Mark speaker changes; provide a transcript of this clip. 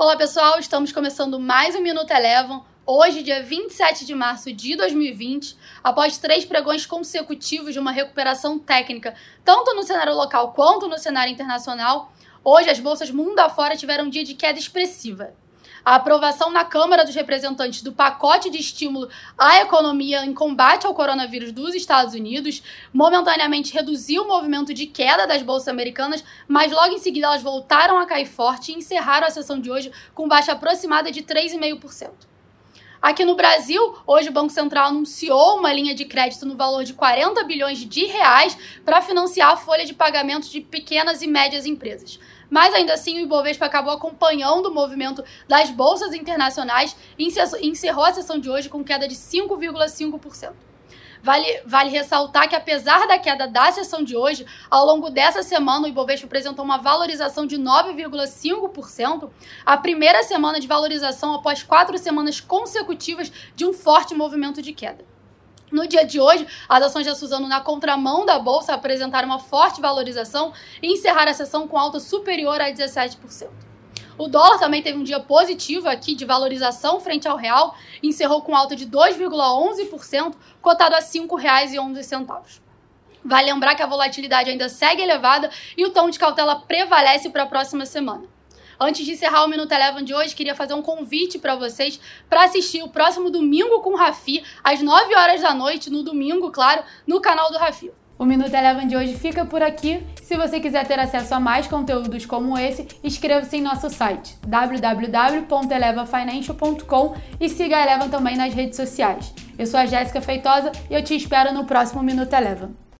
Speaker 1: Olá pessoal, estamos começando mais um Minuto Elevam. Hoje, dia 27 de março de 2020, após três pregões consecutivos de uma recuperação técnica, tanto no cenário local quanto no cenário internacional, hoje as bolsas mundo afora tiveram um dia de queda expressiva. A aprovação na Câmara dos Representantes do pacote de estímulo à economia em combate ao coronavírus dos Estados Unidos momentaneamente reduziu o movimento de queda das bolsas americanas, mas logo em seguida elas voltaram a cair forte e encerraram a sessão de hoje com baixa aproximada de 3,5%. Aqui no Brasil, hoje o Banco Central anunciou uma linha de crédito no valor de 40 bilhões de reais para financiar a folha de pagamento de pequenas e médias empresas. Mas ainda assim, o Ibovespa acabou acompanhando o movimento das bolsas internacionais e encerrou a sessão de hoje com queda de 5,5%. Vale, vale ressaltar que, apesar da queda da sessão de hoje, ao longo dessa semana o Ibovespa apresentou uma valorização de 9,5%, a primeira semana de valorização após quatro semanas consecutivas de um forte movimento de queda. No dia de hoje, as ações da Suzano na contramão da bolsa apresentaram uma forte valorização e encerraram a sessão com alta superior a 17%. O dólar também teve um dia positivo aqui de valorização frente ao real, encerrou com alta de 2,11%, cotado a R$ 5,11. Vale lembrar que a volatilidade ainda segue elevada e o tom de cautela prevalece para a próxima semana. Antes de encerrar o Minuto Eleven de hoje, queria fazer um convite para vocês para assistir o próximo domingo com o Rafi, às 9 horas da noite, no domingo, claro, no canal do Rafi. O Minuto Eleven de hoje fica por aqui. Se você quiser ter acesso a mais conteúdos como esse, inscreva-se em nosso site www.elevafinancial.com e siga a Eleven também nas redes sociais. Eu sou a Jéssica Feitosa e eu te espero no próximo Minuto Eleven.